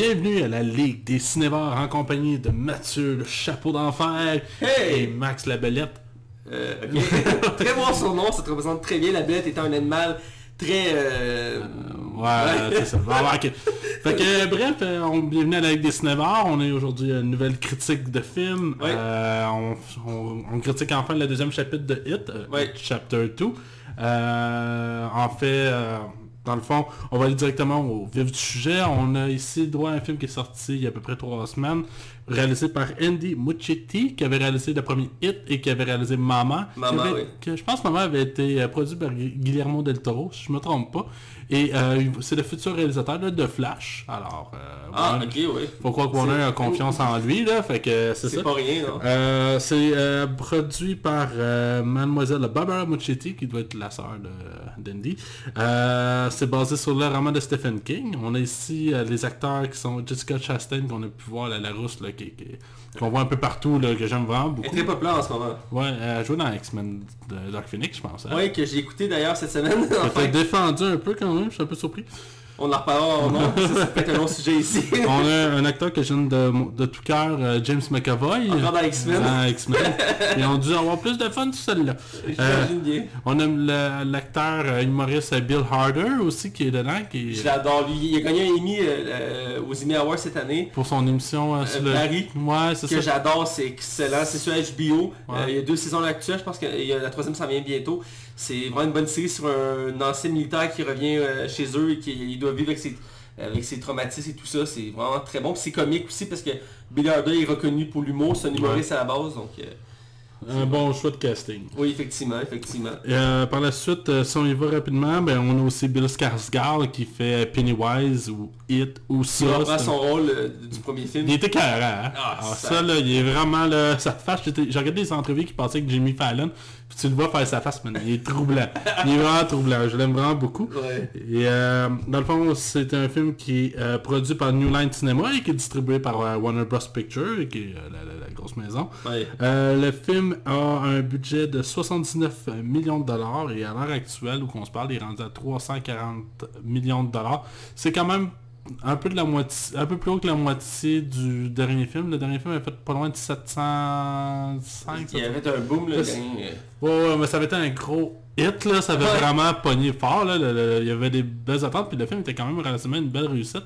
Bienvenue à la Ligue des cinévores en compagnie de Mathieu le Chapeau d'Enfer Hey! et Max la Belette. Euh, ok. très bon surnom, ça te représente très bien. La bête étant un animal très... euh, Ouais, c'est ça. Fait que euh, bref, euh, on, bienvenue à la Ligue des cinévores. On est aujourd'hui à une nouvelle critique de film. Euh, on, on- on critique enfin le deuxième chapitre de Hit, euh, Ouais. Chapter 2. Euh, en fait, euh, dans le fond, on va aller directement au vif du sujet. On a ici droit à un film qui est sorti il y a à peu près trois semaines, réalisé par Andy Muschietti, qui avait réalisé le premier Hit et qui avait réalisé Mama. Mama, avait- oui. que je pense que Mama avait été euh, produit par Gu- Guillermo del Toro, si je me trompe pas. Et euh, c'est le futur réalisateur là, de Flash. Alors, euh, Ah, ok, oui. faut croire Warner a confiance en lui, là, fait que c'est C'est ça. pas rien, non? Euh, c'est euh, produit par Mademoiselle Barbara Muschietti, qui doit être la sœur d'Andy. C'est basé sur le roman de Stephen King. On a ici les acteurs qui sont Jessica Chastain, qu'on a pu voir, la, la rousse, là, qui, qui- qu'on voit un peu partout, là, que j'aime vraiment Elle est beaucoup. très populaire en ce moment. Ouais, elle joué dans X-Men de Dark Phoenix, je pense. hein. Oui, que j'ai écouté d'ailleurs cette semaine. Ça Enfin, défendu un peu quand je suis un peu surpris. on en reparlera en nom. Ça, ça peut être un long sujet ici. On a un acteur que j'aime de, de tout cœur, euh, James McAvoy. Encore dans X-Men. Dans X-Men. Ils ont dû avoir plus de fun sur celle-là. Euh, on a le- l'acteur euh, humoriste Bill Harder aussi qui est dedans, qui Je l'adore, lui. Il a gagné un Emmy euh, aux Emmy Awards cette année. pour son émission euh, sur le... Barry. Ouais, c'est que ça. j'adore, c'est excellent, c'est sur HBO. Ouais. Il y a deux saisons actuelles, je pense que il y a- la troisième s'en vient bientôt. C'est vraiment une bonne série sur un, ancien militaire qui revient euh, chez eux et qui il doit vivre avec ses, avec ses traumatismes et tout ça. C'est vraiment très bon. C'est comique aussi parce que Billy Harder est reconnu pour l'humour, c'est un humoriste à la base. Donc euh, Un bon choix de casting. oui, effectivement, effectivement. Euh, par la suite, euh, si on y va rapidement, ben, on a aussi Bill Skarsgård qui fait Pennywise ou It ou ça. Il reprend son rôle euh, du premier film. Il était carré, hein? Ah, ça- ça, là, il est vraiment là, sa face, j'étais- j'ai regardé des entrevues qui passaient avec Jimmy Fallon, puis tu le vois faire sa face, man, il est troublant. il est vraiment troublant, je l'aime vraiment beaucoup. Ouais. Et euh, dans le fond, c'est un film qui est euh, produit par New Line Cinema et qui est distribué par euh, Warner Bros. Pictures, qui est la, la- la grosse maison. Ouais. Le film a un budget de 79 millions de dollars et à l'heure actuelle où on se parle, il est rendu à 340 millions de dollars. C'est quand même un peu de la moitié, un peu plus haut que la moitié du dernier film. Le dernier film a fait pas loin de 705. Il y avait un boom. Ouais, dernier, euh, Ouais, ouais, mais ça avait été un gros hit, là. Ça avait Ouais. vraiment pogné fort, là. Le- le- il y avait des belles attentes, puis le film était quand même relativement une belle réussite.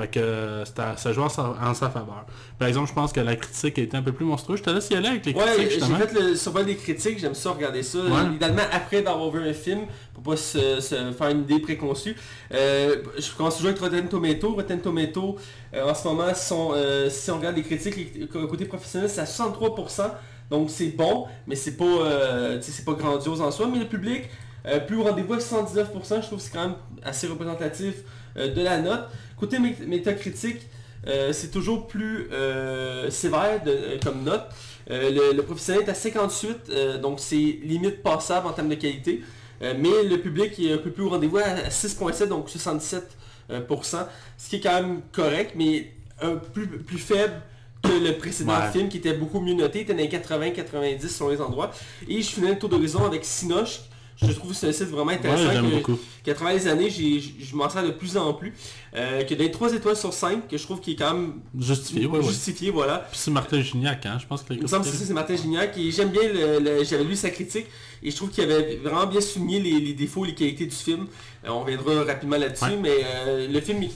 Fait que euh, ça jouait en sa, faveur. Par exemple, je pense que la critique a été un peu plus monstrueuse. Je te laisse y aller avec les Ouais, critiques, j'ai justement. fait le survol des critiques, j'aime ça regarder ça. Ouais. Évidemment, après d'avoir vu un film, pour pas se, se faire une idée préconçue. Euh, je commence toujours avec Rotten Tomato. Rotten Tomato, euh, en ce moment, sont, euh, si on regarde les critiques, les- côté professionnel, c'est à 63%. Donc c'est bon, mais c'est pas, c'est pas grandiose en soi. Mais le public, plus au rendez-vous avec 79%, je trouve que c'est quand même assez représentatif de la note. Côté mé- métacritique, euh, c'est toujours plus euh, sévère de- euh, comme note. Euh, le, le professionnel est à 58, euh, donc c'est limite passable en termes de qualité. Mais le public est un peu plus au rendez-vous à 6.7, donc 67%, euh, pour cent, ce qui est quand même correct, mais un plus, plus faible que le précédent Ouais. film qui était beaucoup mieux noté, il était dans les 80-90 selon les endroits. Et je finis le tour d'horizon avec Sinoche. Je trouve que c'est un site vraiment Ouais, intéressant. j'aime que- beaucoup. qu'à travers les années, je m'en sers de plus en plus. Euh, que des 3 étoiles sur 5, que je trouve qui est quand même Justifié, ouais, ouais. justifié, voilà. Puis c'est Martin Gignac, hein, je pense que Il me semble que c'est ça, c'est Martin Gignac et j'aime bien, le, le- j'avais lu sa critique et je trouve qu'il avait vraiment bien souligné les, les défauts, les qualités du film. Euh, on reviendra rapidement là-dessus, Ouais. mais euh, le film il,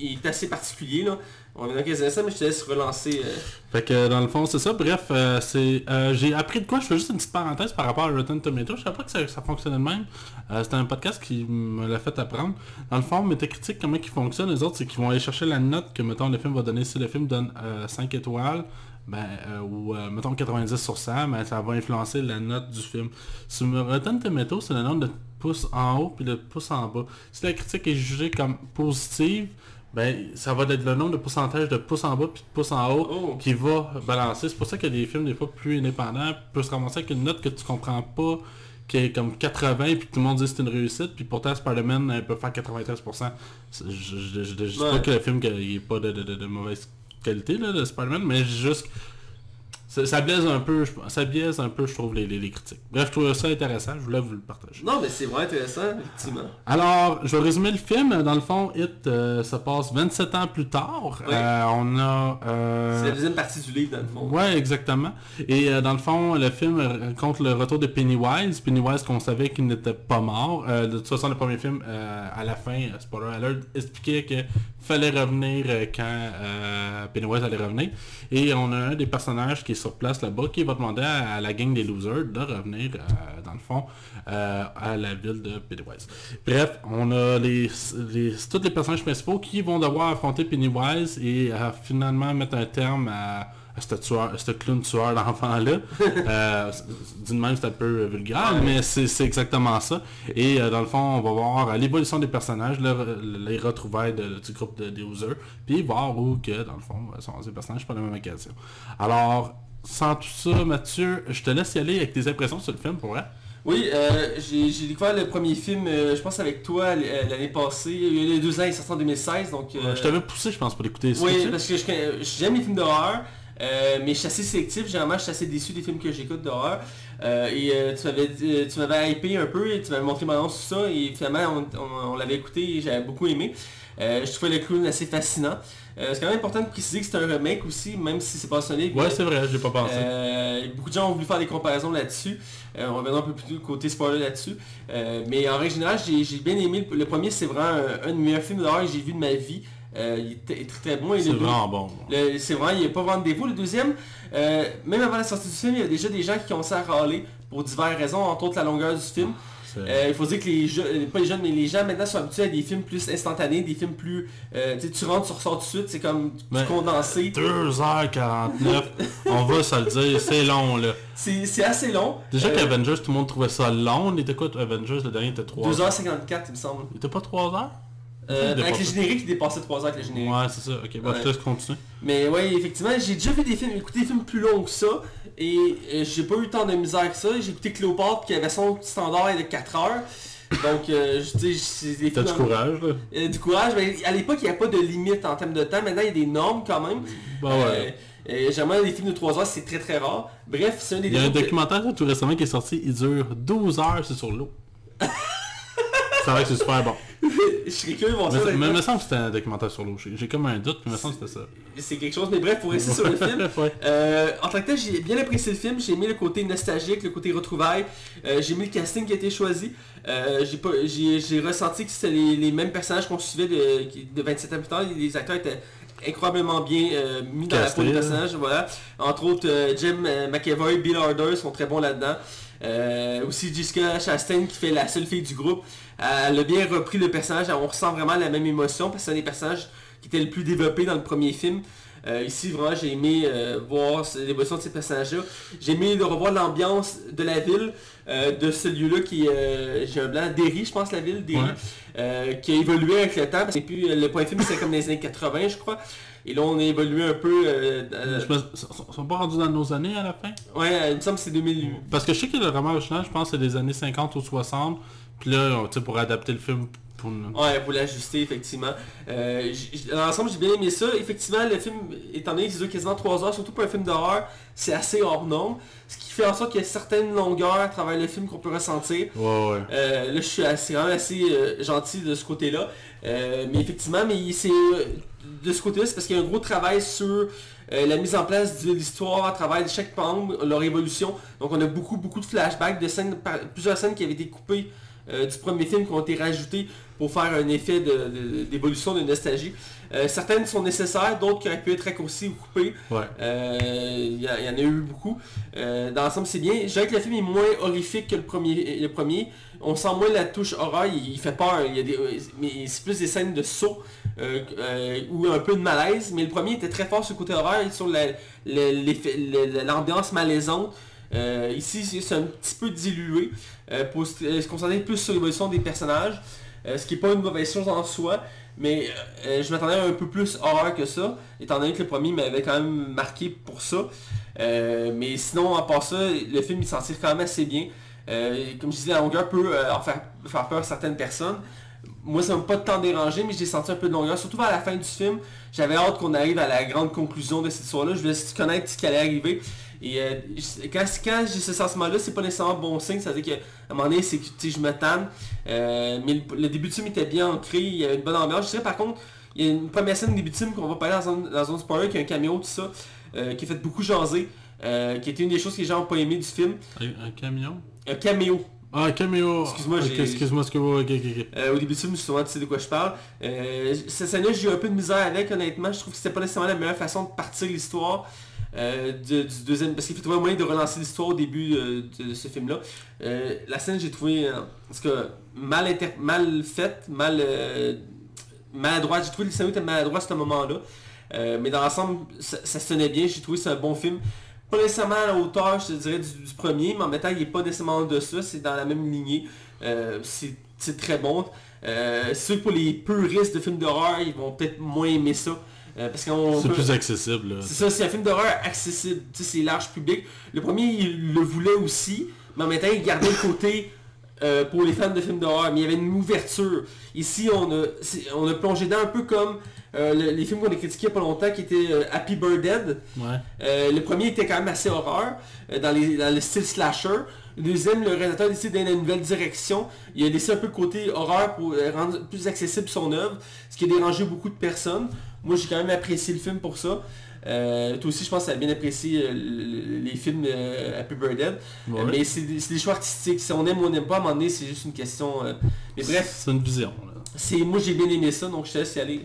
il est assez particulier là. On quelques instants, mais je te laisse relancer. euh, Fait que dans le fond, c'est ça. Bref, euh, c'est euh, j'ai appris de quoi? Je fais juste une petite parenthèse par rapport à Rotten Tomato. Je savais pas que ça, ça fonctionnait de même. C'était un podcast qui me l'a fait apprendre. Dans le fond, Metacritic, comment ils fonctionnent, les autres, c'est qu'ils vont aller chercher la note que, mettons, le film va donner. Si le film donne euh, 5 étoiles, ben, ou mettons 90 sur 100, ben, ça va influencer la note du film. Sur Rotten Tomato, c'est le nombre de pouces en haut puis de pouces en bas. Si la critique est jugée comme positive, ben, ça va être le nombre de pourcentage de pouces en bas puis de pouces en haut Oh. qui va balancer. C'est pour ça que des films des fois plus indépendants peuvent se ramasser avec une note que tu comprends pas qui est comme 80 puis tout le monde dit que c'est une réussite puis pourtant Spider-Man peut faire 93%. C'est- Je, je dis Ouais. pas que le film qu'il est pas de, de- de- de mauvaise qualité là, de Spider-Man mais juste ça, ça biaise un peu, je- ça biaise un peu, je trouve, les, les- les critiques. Bref, je trouve ça intéressant, je voulais vous le partager. Non, mais c'est vraiment intéressant, effectivement. Alors, je vais résumer le film. Dans le fond, It euh, se passe 27 ans plus tard. Oui. Euh, on a... euh, C'est la deuxième partie du livre, dans le fond. Ouais, exactement. Et euh, dans le fond, le film raconte le retour de Pennywise. Pennywise qu'on savait qu'il n'était pas mort. De toute façon, le premier film, à la fin, spoiler alert, expliquait qu'il fallait revenir euh, quand euh, Pennywise allait revenir. Et on a un des personnages qui est sur place là-bas qui va demander à, la gang des losers de revenir, euh, dans le fond, à la ville de Pennywise. Bref, on a les, les, tous les personnages principaux qui vont devoir affronter Pennywise et finalement mettre un terme à ce tueur, à ce clown tueur d'enfant-là. euh, D'une même, c'est un peu vulgaire, Ouais. mais c'est exactement ça. Et euh, dans le fond, on va voir euh, l'évolution des personnages, le- les retrouvailles de- du groupe de, des Hoosers, puis voir où que, dans le fond, sont ces personnages pour la même occasion. Alors, sans tout ça, Mathieu, je te laisse y aller avec tes impressions sur le film, pour vrai. Oui, euh, j'ai découvert le premier film, euh, je pense avec toi l'année passée, il y a eu deux ans, il est sorti en 2016, donc... euh, je t'avais poussé, je pense, pour l'écouter. Oui, parce que j'aime les films d'horreur, euh, mais je suis assez sélectif. Généralement, je suis assez déçu des films que j'écoute d'horreur. Euh, et euh, tu m'avais dit- tu m'avais hypé un peu et tu m'avais montré mon annonce sur ça. Et finalement, on, on- on l'avait écouté et j'avais beaucoup aimé. Je trouvais le clown assez fascinant. C'est quand même important de préciser que c'est un remake aussi, même si c'est pas sonné. Ouais, c'est vrai, j'ai pas pensé. Beaucoup de gens ont voulu faire des comparaisons là-dessus. On reviendra un peu plus côté spoiler là-dessus. Mais en règle générale, j'ai bien aimé. Le, le premier, c'est vraiment un, un des meilleurs films d'horreur que j'ai vu de ma vie. Euh, il était très très bon. C'est vraiment bon. C'est vrai, il a pas vraiment de défaut. Le deuxième, euh, même avant la sortie du film, il y a déjà des gens qui commençaient à râler pour diverses raisons, entre autres la longueur du film. C'est- Euh, il faut dire que les jeunes, pas les jeunes, mais les gens maintenant sont habitués à des films plus instantanés, des films plus... euh, tu rentres, tu ressors tout de suite, c'est comme Mais- condensé. 2h49, on va se le dire, c'est long là. C'est c'est assez long. Déjà Euh, qu'Avengers, tout le monde trouvait ça long. Il était quoi Avengers, le dernier était 3 heures? 2h54, il me semble. Il était pas 3 heures? Euh, avec dépasse. les génériques, il dépassait 3 heures avec les génériques. Ouais, c'est ça. Ok, bah, je te laisse continuer. Mais ouais, effectivement, j'ai déjà vu des films, écouté des films plus longs que ça, et euh, j'ai pas eu tant de misère que ça. J'ai écouté Cléopâtre, qui avait son standard de 4 heures. Donc, euh, je tu sais, c'est des T'as du courage là Euh, du courage, mais à l'époque, il n'y a pas de limite en termes de temps. Maintenant, il y a des normes quand même. Bah ouais. Euh, Généralement, les films de 3 heures, c'est très très rare. Bref, c'est un des Il y a un que- documentaire tout récemment qui est sorti, il dure 12 heures, c'est sur l'eau. c'est vrai que c'est super bon. Je serais curieux de voir ça. Mais, il me semble que c'était un documentaire sur l'eau. J'ai comme un doute, mais il me semble que c'était ça. C'est quelque chose, mais bref, pour rester sur le film. Ouais. Euh, en tant que tel, j'ai bien apprécié le film, j'ai aimé le côté nostalgique, le côté retrouvailles, Euh, j'ai aimé le casting qui a été choisi, Euh, j'ai ressenti que c'était les, les mêmes personnages qu'on suivait de, de 27 ans plus tard, les acteurs étaient incroyablement bien euh, mis dans la peau des là. personnages, voilà. Entre autres, euh, Jim euh, McAvoy, Bill Harder sont très bons là-dedans. Aussi Jessica Chastain qui fait la seule fille du groupe. Elle a bien repris le personnage, on ressent vraiment la même émotion parce que c'est un des personnages qui était le plus développé dans le premier film. Euh, ici, vraiment, j'ai aimé euh, voir l'évolution de ces personnages-là. J'ai aimé de revoir l'ambiance de la ville, euh, de ce lieu-là qui est, j'ai un blanc, Derry, je pense, la ville, Derry, Ouais. qui a évolué avec le temps. Que puis, le point film, c'est comme les années 80, je crois. Et là, on a évolué un peu... euh, Je me... Sont pas rendus dans nos années à la fin? Ouais, il me semble que c'est 2008. Parce que je sais que le roman original, je pense c'est des années 50 ou 60. Puis là, tu sais, pour adapter le film pour... Ouais, pour l'ajuster, effectivement. Euh, dans l'ensemble, j'ai bien aimé ça. Effectivement, le film, étant donné qu'il dure quasiment 3 heures, surtout pour un film d'horreur, c'est assez hors norme. Ce qui fait en sorte qu'il y a certaines longueurs à travers le film qu'on peut ressentir. Ouais, ouais. Euh, là, je suis assez, assez euh, gentil de ce côté-là. Mais effectivement, mais c'est de ce côté-là, c'est parce qu'il y a un gros travail sur la mise en place de l'histoire à travers chaque membre, leur évolution. Donc on a beaucoup, beaucoup de flashbacks, de scènes, plusieurs scènes qui avaient été coupées euh, du premier film qui ont été rajoutées pour faire un effet de- de- d'évolution, de, nostalgie. Euh, certaines sont nécessaires, d'autres qui auraient pu être raccourcies ou coupées. Ouais. Euh, Il y, il en a eu beaucoup. Dans l'ensemble, c'est bien. Je dirais que le film est moins horrifique que le premier. Le premier. On sent moins la touche horreur, il, il fait peur. Il y a des, mais c'est plus des scènes de saut ou un peu de malaise. Mais le premier était très fort sur le côté horreur et sur la- la- l'ambiance malaisante. Euh, ici, c'est un petit peu dilué euh, pour se euh, se concentrer plus sur l'évolution des personnages. Ce qui n'est pas une mauvaise chose en soi, mais je m'attendais à un peu plus horreur que ça, étant donné que le premier m'avait quand même marqué pour ça. Mais sinon, à part ça, le film il s'en tire quand même assez bien. Comme je disais, la longueur peut en faire, peur à certaines personnes. Moi, ça m'a pas tant dérangé, mais j'ai senti un peu de longueur, surtout vers la fin du film. J'avais hâte qu'on arrive à la grande conclusion de cette histoire-là. Je voulais connaître ce qui allait arriver. Et euh, quand, quand j'ai ce sentiment-là, c'est pas nécessairement bon signe, ça veut dire qu'à un moment donné, c'est que je me tanne. Euh, mais le, début de film était bien ancré, il y avait une bonne ambiance. Je dirais par contre, il y a une première scène de début de film qu'on va parler dans un, dans un spoiler, qui a un caméo, tout ça, euh, qui a fait beaucoup jaser, qui était une des choses que les gens n'ont pas aimé du film. Un, camion Un caméo. Ah, un caméo. Excuse-moi, okay, excuse-moi, excuse-moi. Ok, au début du film, souvent tu sais de quoi je parle. cette scène-là, j'ai eu un peu de misère avec, honnêtement. Je trouve que c'était pas nécessairement la meilleure façon de partir l'histoire. Euh, du, deuxième, parce qu'il faut trouver un moyen de relancer l'histoire au début euh, de, ce film-là. Euh, la scène, j'ai trouvé, parce que mal, mal faite, mal maladroite. J'ai trouvé le scénario était maladroit à ce moment-là. mais dans l'ensemble, ça, ça, se tenait bien. J'ai trouvé c'est un bon film. Pas nécessairement à la hauteur, je dirais, du, premier, mais en même temps, il n'est pas nécessairement de ça. C'est dans la même lignée. c'est très bon. sûr que pour les puristes de films d'horreur, ils vont peut-être moins aimer ça. Euh, c'est plus accessible. C'est ça, c'est un film d'horreur accessible. C'est large public. Le premier, il le voulait aussi, mais en même temps, il gardait le côté euh, pour les fans de films d'horreur. Mais il y avait une ouverture. Ici, on a, on a plongé dans un peu comme euh, les films qu'on a critiqués il n'y a pas longtemps qui étaient Happy Bird Dead. le premier était quand même assez horreur, dans, les, dans le style slasher. Le deuxième, le réalisateur a décidé d'aller dans une nouvelle direction. Il a laissé un peu le côté horreur pour rendre plus accessible son œuvre, ce qui a dérangé beaucoup de personnes. Moi, j'ai quand même apprécié le film pour ça. Euh, toi aussi, je pense que tu as bien apprécié euh, les films euh, Happy Birthday. mais c'est des choix artistiques. Si on aime ou on n'aime pas, à un moment donné, c'est juste une question... mais bref. C'est une vision. Moi, j'ai bien aimé ça, donc je te laisse y aller.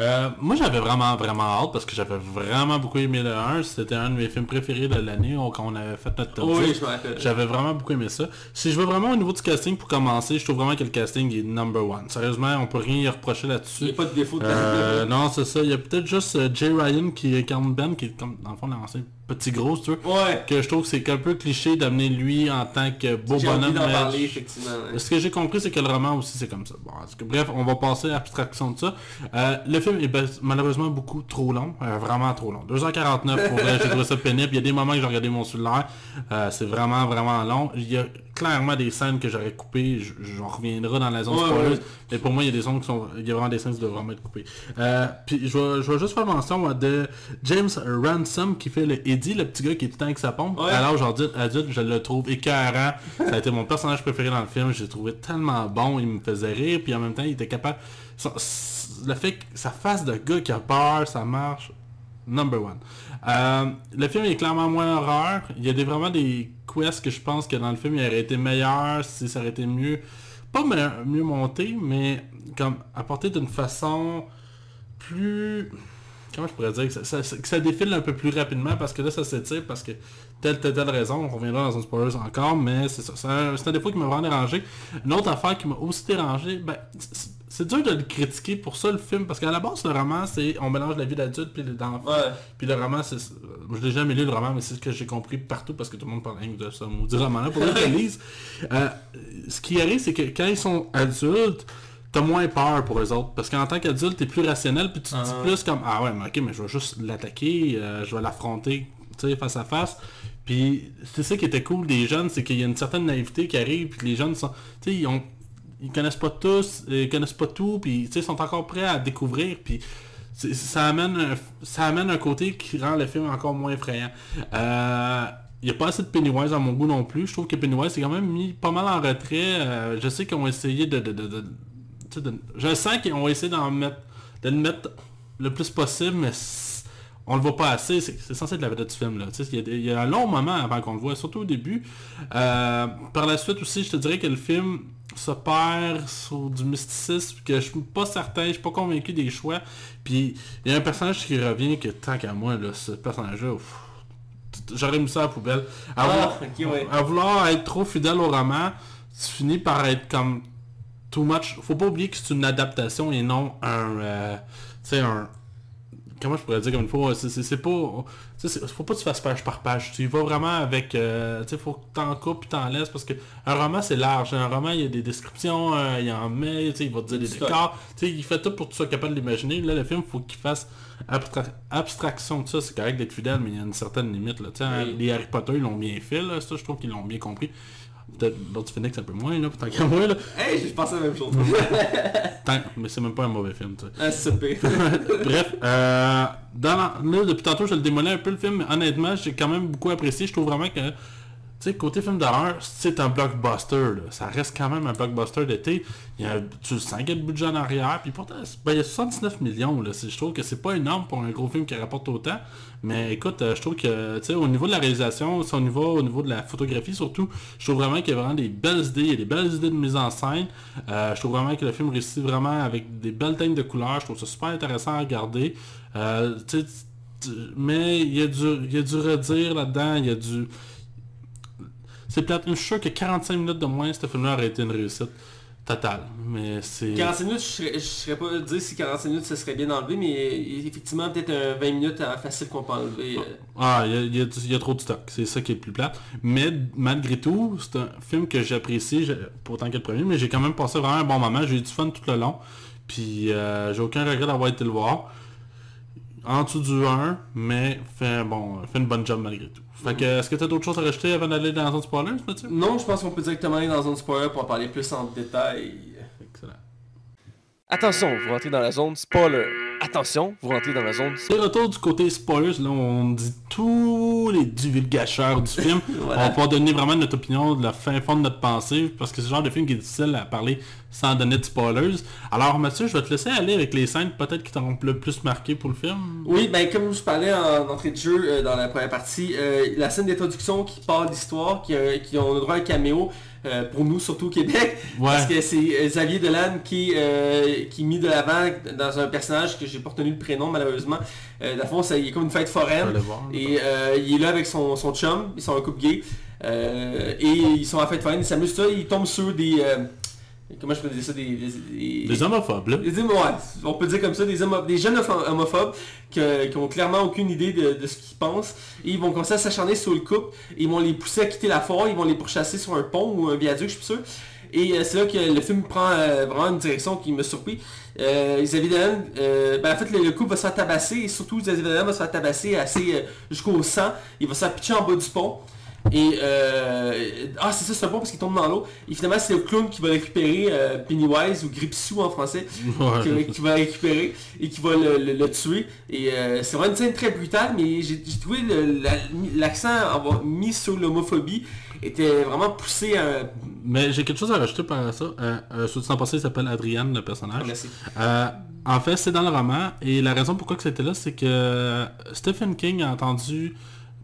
Euh, moi j'avais vraiment vraiment hâte parce que j'avais vraiment beaucoup aimé le 1. C'était un de mes films préférés de l'année quand on avait fait notre top oui, J'avais vraiment beaucoup aimé ça. Si je veux vraiment au niveau du casting pour commencer, je trouve vraiment que le casting est number one. Sérieusement, on peut rien y reprocher là-dessus. Il n'y a pas de défaut de euh, Non, c'est ça. Il y a peut-être juste euh, Jay Ryan qui incarne Ben, qui est comme dans le fond l'ancien petit gros, tu vois. Ouais. Que je trouve que c'est un peu cliché d'amener lui en tant que beau bonhomme. parler, effectivement. Ce que j'ai compris, c'est que le roman aussi, c'est comme ça. Bon, que, bref, on va passer à l'abstraction de ça. Euh, le film est malheureusement beaucoup trop long. Euh, vraiment trop long. 2h49, pour vrai, j'ai trouvé ça pénible. Il y a des moments que j'ai regardé mon cellulaire. Euh, c'est vraiment, vraiment long. Il y a clairement des scènes que j'aurais coupées. J'en reviendrai dans la zone spoiler. Mais pour moi, il y a des scènes qui sont... Il y a vraiment des scènes qui doivent vraiment être coupées. puis je vais, je vais juste faire mention de James Ransom qui fait le Eddie, le petit gars qui est tout le temps avec sa pompe. Alors aujourd'hui adulte, je le trouve écœurant. Ça a été mon personnage préféré dans le film. Je l'ai trouvé tellement bon. Il me faisait rire. Puis en même temps, il était capable... Le fait que sa face de gars qui a peur, ça marche. Number one. Euh, le film est clairement moins horreur. Il y a des, vraiment des quests que je pense que dans le film, il aurait été meilleur si ça aurait été mieux. Pas mieux monté, mais comme apporté d'une façon plus comment je pourrais dire, que ça, ça, défile un peu plus rapidement parce que là ça s'étire parce que telle, telle, telle raison, on reviendra dans un spoiler encore, mais c'est ça. C'est un, défaut qui m'a vraiment dérangé. Une autre affaire qui m'a aussi dérangé, ben, c'est dur de le critiquer pour ça le film, parce qu'à la base le roman c'est on mélange la vie d'adulte puis d'enfant. Puis le roman c'est. Je l'ai jamais lu le roman, mais c'est ce que j'ai compris partout parce que tout le monde parle de ce maudit roman-là pour que je lise. Euh, ce qui arrive, c'est que quand ils sont adultes, t'as moins peur pour eux autres. Parce qu'en tant qu'adulte, t'es plus rationnel, puis tu te dis ah. plus comme Ah ouais, mais ok, mais je vais juste l'attaquer, euh, je vais l'affronter face à face. Puis c'est ça qui était cool des jeunes, c'est qu'il y a une certaine naïveté qui arrive, puis les jeunes sont. Tu sais, ils ont. Ils connaissent pas tous, ils connaissent pas tout, puis ils sont encore prêts à découvrir, puis ça amène, un, ça amène un côté qui rend le film encore moins effrayant. Euh, il n'y a pas assez de Pennywise à mon goût non plus. Je trouve que Pennywise est quand même mis pas mal en retrait. Euh, je sais qu'ils ont essayé de, je sens qu'ils ont essayé d'en mettre, de le mettre le plus possible, mais on le voit pas assez. C'est censé être la vedette du film. Là. Il, y a, un long moment avant qu'on le voit, surtout au début. Euh, par la suite aussi, je te dirais que le film se perd sur du mysticisme, que je suis pas certain, je suis pas convaincu des choix. Puis il y a un personnage qui revient que tant qu'à moi, là, ce personnage-là, j'aurais mis ça à la poubelle. À, ah, vouloir, être trop fidèle au roman, tu finis par être comme too much. Faut pas oublier que c'est une adaptation et non un... Euh, un... Comment je pourrais dire comme une fois, c'est pas... Faut pas que tu fasses page par page. Tu y vas vraiment avec... Euh, tu faut que t'en coupes et t'en laisses parce que un roman c'est large. Un roman il y a des descriptions, euh, il en met, il va te dire des décors. il fait tout pour que tu sois capable de l'imaginer. Là le film faut qu'il fasse abstraction de ça. C'est correct d'être fidèle mais il y a une certaine limite. Là. Les Harry Potter ils l'ont bien fait. Là, ça je trouve qu'ils l'ont bien compris l'autre Phoenix un peu moins, là, tant qu'à moi, là. Hey, je pensais la même chose. Tant- Mais c'est même pas un mauvais film, tu sais. ah, super. Bref, euh, dans la- là, depuis tantôt, je le démolais un peu le film, mais honnêtement, j'ai quand même beaucoup apprécié. Je trouve vraiment que, tu sais, côté film d'horreur, c'est un blockbuster, là. Ça reste quand même un blockbuster d'été. Il y a, tu le sens qu'il y a de budget en arrière, puis pourtant, ben, il y a 79 millions, là. Je trouve que c'est pas énorme pour un gros film qui rapporte autant. Mais écoute, euh, je trouve que, tu sais, au niveau de la réalisation, au niveau, au niveau de la photographie surtout, je trouve vraiment qu'il y a vraiment des belles idées, il y a des belles idées de mise en scène. Euh, je trouve vraiment que le film réussit vraiment avec des belles teintes de couleurs. Je trouve ça super intéressant à regarder. Euh, mais il y a du, il y a du redire là-dedans, il y a du... C'est peut-être une sûr que 45 minutes de moins, ce film-là aurait été une réussite totale. Mais c'est... 45 minutes, je serais, je serais pas dire si 45 minutes ce serait bien enlevé, mais effectivement peut-être un 20 minutes euh, facile qu'on peut enlever. euh. Ah, il y a, il y a- il y a trop de stock, c'est ça qui est le plus plate. Mais malgré tout, c'est un film que j'apprécie, autant que le premier, mais j'ai quand même passé vraiment un bon moment, j'ai eu du fun tout le long. Puis euh, j'ai aucun regret d'avoir été le voir. En dessous du 1, mais fait, un bon, fait une bonne job malgré tout. Fait que, est-ce que tu as d'autres choses à rajouter avant d'aller dans la zone spoiler, Mathieu? Non, je pense qu'on peut directement aller dans un spoiler pour en parler plus en détail. Excellent. Attention, vous rentrez dans la zone spoiler. Attention, vous rentrez dans la zone C'est retour du côté spoilers, là on dit tous les divulgateurs du film. Voilà. On va pouvoir donner vraiment notre opinion de la fin fond de notre pensée, parce que c'est le genre de film qui est difficile à parler sans donner de spoilers. Alors Mathieu, je vais te laisser aller avec les scènes peut-être qui t'ont le plus marqué pour le film. Oui, ben comme je parlais en entrée de jeu euh, dans la première partie, euh, la scène d'introduction qui part d'histoire, qui, a- qui ont le droit à un caméo, euh, pour nous surtout au Québec, Ouais. parce que c'est euh, Xavier Dolan qui, euh, qui est mis de l'avant dans un personnage que j'ai pas retenu le prénom malheureusement. Euh, dans le fond, ça, il est comme une fête foraine. voir. Et il est là avec son, son chum, ils sont un couple gay. Et ils sont en fête foraine, ils s'amusent ça, ils tombent sur des... comment je peux dire ça Des, des, des- Des homophobes, là. des hommes- ouais, on peut dire comme ça, des, homo- des jeunes homo- homophobes que- qui ont clairement aucune idée de, de ce qu'ils pensent. Et ils vont commencer à s'acharner sur le couple. Ils vont les pousser à quitter la forêt, ils vont les pourchasser sur un pont ou un viaduc, je suis sûr. Et euh, c'est là que le film prend euh, vraiment une direction qui me surprit. Euh, Xavier Dolan, euh, ben, en fait le, le couple va se faire tabasser et surtout Xavier Dolan va se faire tabasser assez jusqu'au sang. Il va se faire pitcher en bas du pont. Et euh, ah c'est ça c'est pont parce qu'il tombe dans l'eau. Et finalement c'est le clown qui va récupérer euh, Pennywise ou Gripsou en français Ouais. qui, qui va récupérer et qui va le, le- le tuer. Et euh, c'est vraiment une scène très brutale, mais j'ai trouvé la- l'accent mis sur l'homophobie était vraiment poussé à... Mais j'ai quelque chose à rajouter par ça. Euh, euh, passé, il s'appelle Adrienne, le personnage. Merci. Euh, en fait, c'est dans le roman, et la raison pourquoi que c'était là, c'est que Stephen King a entendu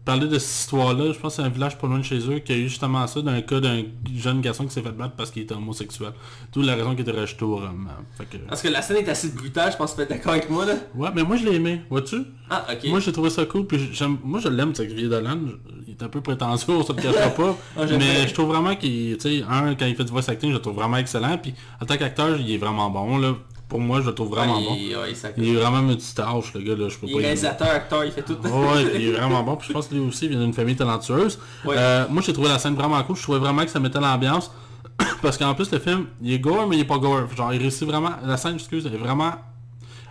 parler de cette histoire-là, je pense que c'est un village pas loin de chez eux, qui a eu justement ça, d'un cas d'un jeune garçon qui s'est fait battre parce qu'il était homosexuel. D'où la raison qui était rajoutée au roman. Fait que... Parce que la scène est assez brutale, je pense que tu vas être d'accord avec moi là. Ouais, mais moi je l'ai aimé, vois-tu? Ah ok. Moi j'ai trouvé ça cool, puis j'aime, moi je l'aime, ce Xavier Dolan, Je- il est un peu prétentieux, on se le cachera pas, Ah, mais je trouve vraiment qu'il, tu sais, un, quand il fait du voice acting, je le trouve vraiment excellent, puis en tant qu'acteur, il est vraiment bon, là. Pour moi, je le trouve vraiment Ouais, bon. il- ouais, Il est vraiment multitâche, le gars, là, je peux Il pas... réalisateur, acteur, il fait tout. Ouais, il est vraiment bon. Puis je pense que lui aussi vient d'une famille talentueuse. Ouais. Euh, moi, j'ai trouvé la scène vraiment cool. Je trouvais vraiment que ça mettait l'ambiance. Parce qu'en plus, le film, il est gore, mais il est pas gore. Genre, il réussit vraiment... La scène, excuse, elle est vraiment...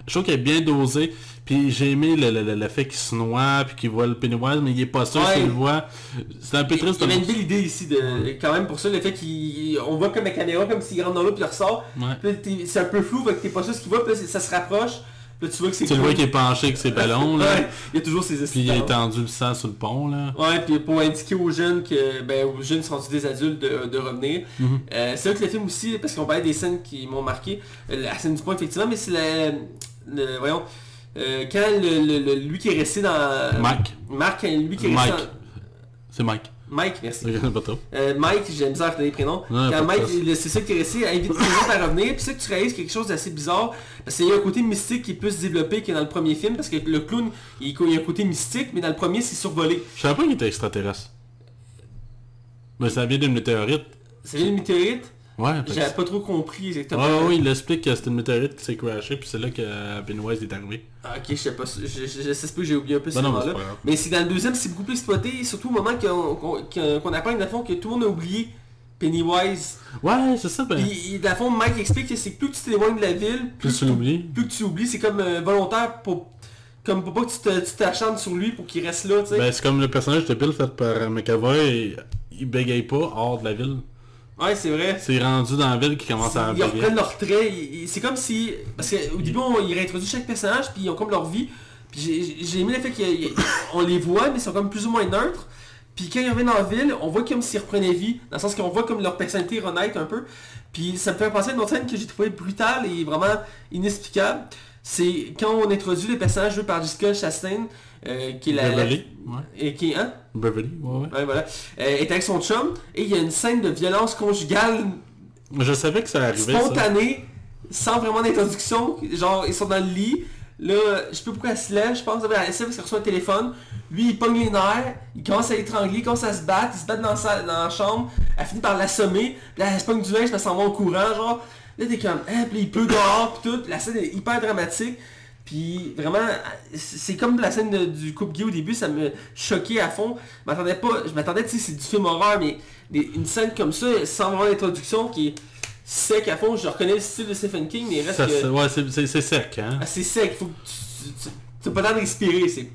Je trouve qu'elle est bien dosée. Puis j'ai aimé le, le- le- le fait qu'il se noie, puis qu'il voit le Pennywise, mais il est pas sûr Ouais. s'il le voit. C'est un peu Il triste. y avait hein. une belle idée ici de quand même pour ça le fait qu'on voit comme la caméra comme s'il rentre dans l'eau puis il ressort. Ouais. C'est un peu flou, fait que t'es pas sûr ce qu'il voit, puis ça se rapproche. Puis là tu vois que c'est Tu le vois qu'il est penché avec ses ballons, là. Ouais, il y a toujours ses Puis il a étendu le sang sur le pont, là. Ouais, puis pour indiquer aux jeunes que, ben, aux jeunes sont des adultes de, de revenir. Mhm. Euh, c'est là que le film aussi, parce qu'on parlait des scènes qui m'ont marqué, euh, la scène du pont effectivement, mais c'est la, voyons, euh, quand le, le- le- lui qui est resté dans... Mike. Marc, quand lui qui est Mike. resté C'est Mike. Mike, merci. Euh, Mike, j'ai misère à donner les prénoms. Quand Mike, c'est ça qui est resté, invite les autres à revenir, puis c'est que tu réalises quelque chose d'assez bizarre, parce qu'il y a un côté mystique qui peut se développer que dans le premier film, parce que le clown, il, il y a un côté mystique, mais dans le premier, c'est survolé. Je savais pas qu'il était extraterrestre. Mais ça vient d'une météorite. C'est une météorite? Ouais, que J'avais pas trop compris exactement. Ouais, ouais, il explique que c'était une météorite qui s'est crashée, puis c'est là que Pennywise est arrivé. Ah, ok, je sais pas, je, je, je, je sais pas, j'ai oublié un peu ce non, mais moment-là. c'est. Mais c'est dans le deuxième, c'est beaucoup plus exploité, surtout au moment qu'on qu'on- qu'on apprend, dans le fond, que tout le monde a oublié Pennywise. Ouais, c'est ça, ben. Puis, dans le fond, Mike explique que c'est plus que tu t'éloignes de la ville, Plus tu l'oublies. plus que tu oublies, c'est comme euh, volontaire pour comme pour pas que tu t'acharnes sur lui pour qu'il reste là, tu sais. Ben, c'est comme le personnage de Bill fait par McAvoy, il bégaye pas hors de la ville. Ouais, c'est vrai. C'est rendu dans la ville qui commence à Ils reprennent leurs traits, ils- ils- c'est comme si... Parce qu'au début, on, ils réintroduisent chaque personnage, puis ils ont comme leur vie. Puis j'ai- aimé le fait qu'on les voit, mais ils sont comme plus ou moins neutres. Puis quand ils reviennent en ville, on voit comme s'ils reprenaient vie, dans le sens qu'on voit comme leur personnalité renaître un peu. Puis ça me fait penser à une autre scène que j'ai trouvé brutale et vraiment inexplicable. C'est quand on introduit le personnage joué par Jessica Chastain, euh, qui est la... Beverly. Ouais. et qui. Hein? Beverly, ouais, ouais. Ouais, voilà. Euh, est avec son chum, et il y a une scène de violence conjugale Je savais que ça arrivait, ça. spontanée, sans vraiment d'introduction. Genre, ils sont dans le lit. Là, je sais pas pourquoi elle se lève, je pense. Elle se lève parce qu'elle reçoit un téléphone. Lui, il pogne les nerfs, il commence à l'étrangler, il commence à se battre, il se bat dans, sa, dans la chambre. Elle finit par l'assommer. Puis là, elle se pogne du linge, elle s'en va au courant, genre. Là, t'es comme, hein, puis il pleut dehors, puis tout. La scène est hyper dramatique. Puis vraiment, c'est comme la scène de- du couple gay au début, ça me choquait à fond. Je m'attendais pas, je m'attendais, tu sais, c'est du film horreur, mais des- une scène comme ça, sans vraiment d'introduction, qui est sec à fond, je reconnais le style de Stephen King, mais il reste Ça, que... c'est- ouais, c'est- sec, hein. Ah, c'est sec, faut que tu... T'as pas de respirer, c'est...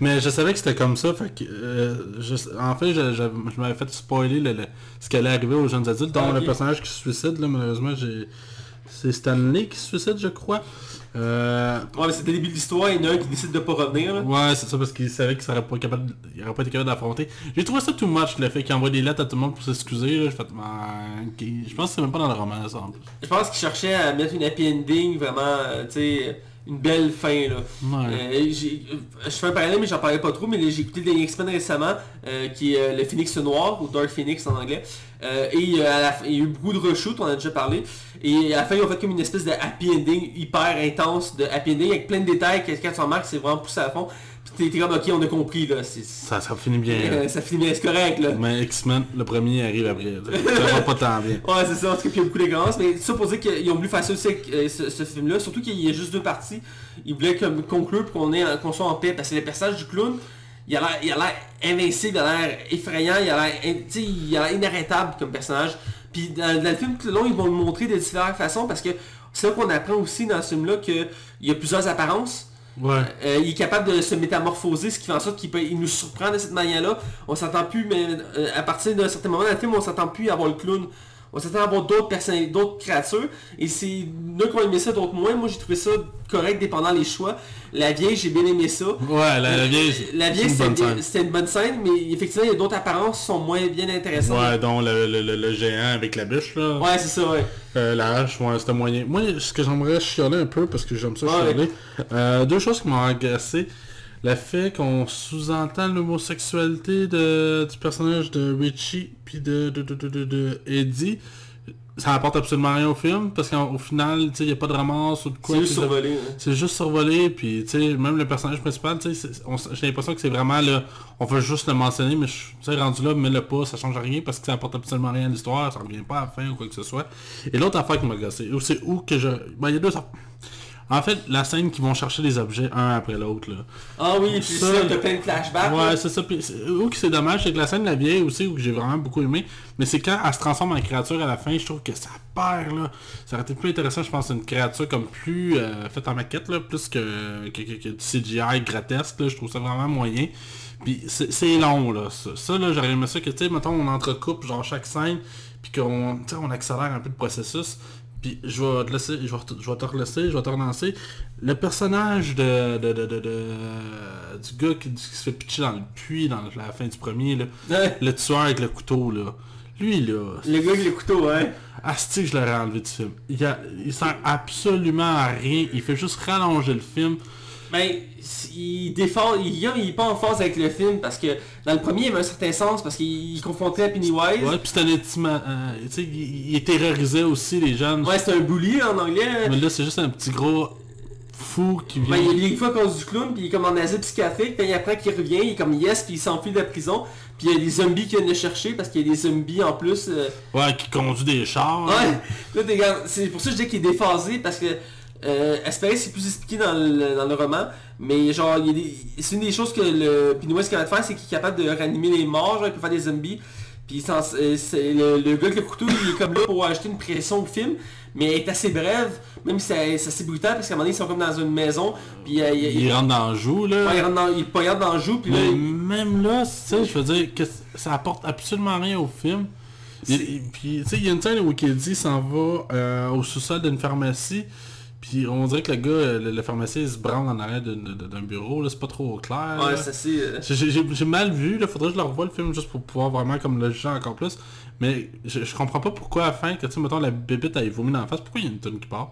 Mais je savais que c'était comme ça, fait que, euh, je- en fait, je, je- je m'avais fait spoiler le- le- ce qui allait arriver aux jeunes adultes, dont Ah, ok. le personnage qui se suicide, là, malheureusement, j'ai... C'est Stanley qui se suicide, je crois. Euh, Ouais, mais c'était le début de l'histoire, il y en a un qui décide de pas revenir, là. Ouais, c'est ça, parce qu'il savait qu'il serait pas capable, il aurait pas été capable d'affronter. J'ai trouvé ça too much, le fait qu'il envoie des lettres à tout le monde pour s'excuser, là. Fait, ok. Je pense que c'est même pas dans le roman, ça, en plus. Je pense qu'il cherchait à mettre une happy ending, vraiment, euh, tu sais, une belle fin, là. Ouais. Euh, euh, je fais un parallèle mais j'en parlais pas trop mais j'ai écouté des X-Men récemment euh, qui est euh, le Phoenix Noir ou Dark Phoenix en anglais et à la fin- il y a eu beaucoup de reshoots on en a déjà parlé et à la fin ils ont fait comme une espèce de happy ending hyper intense de happy ending avec plein de détails que quand tu remarques c'est vraiment poussé à fond t'es comme ok on a compris là c'est- Ça, ça finit bien. euh, ça finit bien c'est correct là Mais X-Men, le premier arrive après. Ça va pas tant bien. Ouais, c'est ça, en tout cas, puis il y a beaucoup d'expérience, mais ça pour dire qu'ils ont voulu faire ça aussi avec euh, ce, ce film-là, surtout qu'il y a juste deux parties. Ils voulaient comme conclure pour qu'on soit en paix, parce que le personnage du clown, il a l'air il a l'air invincible, il a l'air effrayant, il a l'air inarrêtable comme personnage. Puis dans, dans le film tout le long, ils vont le montrer de différentes façons, parce que c'est là qu'on apprend aussi dans ce film-là qu'il y a plusieurs apparences. Euh, il est capable de se métamorphoser, ce qui fait en sorte qu'il peut- il nous surprend de cette manière-là. On s'entend plus, mais euh, à partir d'un certain moment dans le film, on s'entend plus avoir le clown. On s'attend à avoir d'autres personnes, d'autres créatures. Et c'est nous qui ont aimé ça, d'autres moins. Moi j'ai trouvé ça correct dépendant les choix. La vieille, j'ai bien aimé ça. Ouais, la, la vieille, La vieille, une bonne c'était une bonne scène, mais effectivement, il y a d'autres apparences qui sont moins bien intéressantes. Ouais, dont le, le, le, le géant avec la bûche, là. Ouais, c'est ça, ouais. Euh, la hache, ouais, c'était moyen. Moi, ce que j'aimerais chialer un peu, parce que j'aime ça Ouais. chialer, euh, deux choses qui m'ont agacé. Le fait qu'on sous-entend l'homosexualité de, du personnage de Richie, puis de, de, de, de, Eddie, ça apporte absolument rien au film, parce qu'au final, il n'y a pas de romance ou de quoi. C'est juste survolé. hein. C'est juste survolé, puis même le personnage principal, j'ai l'impression que c'est vraiment là, on veut juste le mentionner, mais je tu sais, rendu là, mets-le pas, ça change rien parce que ça apporte absolument rien à l'histoire, ça revient pas à la fin ou quoi que ce soit. Et l'autre affaire qui m'a gossé, c'est où que je... Ben, il y a deux affaires. En fait, la scène qui vont chercher les objets un après l'autre, là. Ah oui, puis Ça, t'as plein de flashbacks. Ouais, c'est ça. Puis, c'est- où que c'est dommage, c'est que la scène de la vieille aussi, où j'ai vraiment beaucoup aimé, mais c'est quand elle se transforme en créature à la fin, je trouve que ça perd, là. Ça aurait été plus intéressant, je pense, une créature comme plus euh, faite en maquette, là, plus que, que, que- que du CGI grotesque, là. Je trouve ça vraiment moyen. Puis c'est c'est long, là. Ça, Ça, là, j'aurais aimé ça que, tu sais, mettons, on entrecoupe, genre, chaque scène, puis qu'on, tu sais, on accélère un peu le processus. Puis je vais te laisser, je vais, te- je vais te relaisser, je vais te relancer. Le personnage de, de, de, de- du gars qui, qui se fait pitcher dans le puits dans la fin du premier, là, Ouais. le tueur avec le couteau, là. Lui, là, Le gars avec le couteau, ouais. asti je l'aurais enlevé du film. Il, a, il sert absolument à rien. Il fait juste rallonger le film. Ben, il défend, il, il est pas en phase avec le film parce que dans le premier il avait un certain sens parce qu'il confrontait à Pennywise. Ouais, puis c'est un euh, tu sais, il, il terrorisait aussi les jeunes. Ouais, c'est un bully en anglais. hein. Mais là, c'est juste un petit gros fou qui vient... Ben, il est une fois à cause du clown, puis il est comme en asile psychiatrique, puis il apprend qu'il revient, il est comme yes, puis il s'enfuit de la prison, puis il y a des zombies qui viennent le chercher parce qu'il y a des zombies en plus. euh. Ouais, qui conduit des chars. Ouais, là t'es comme- c'est pour ça que je dis qu'il est déphasé parce que euh, c'est plus expliqué dans le, dans le roman, mais genre c'est une des choses que le Pennywise est capable de faire, c'est qu'il est capable de ranimer les morts, genre il peut faire des zombies. Puis euh, le, le gars avec le couteau, il est comme là pour ajouter une pression au film, mais elle est assez brève, même si c'est assez brutal parce qu'à un moment donné ils sont comme dans une maison, puis euh, il, il- Il rentre dans le joue, là. ouais, il rentre dans, il poignarde dans le joue, puis là, il- même là, tu sais, je veux dire que ça apporte absolument rien au film. Il- il- Puis, tu sais, il y a une scène où Kiddy s'en va euh, au sous-sol d'une pharmacie. Puis on dirait que le gars, le, le pharmacien, il se branle en arrière d'un- bureau. là, C'est pas trop clair. Ouais, c'est euh, J'ai- mal vu, là, faudrait que je le revoie le film juste pour pouvoir vraiment comme le juger encore plus. Mais je, je comprends pas pourquoi à la fin, que tu sais, mettons la bébite elle vomi dans la face, pourquoi il y a une tonne qui part?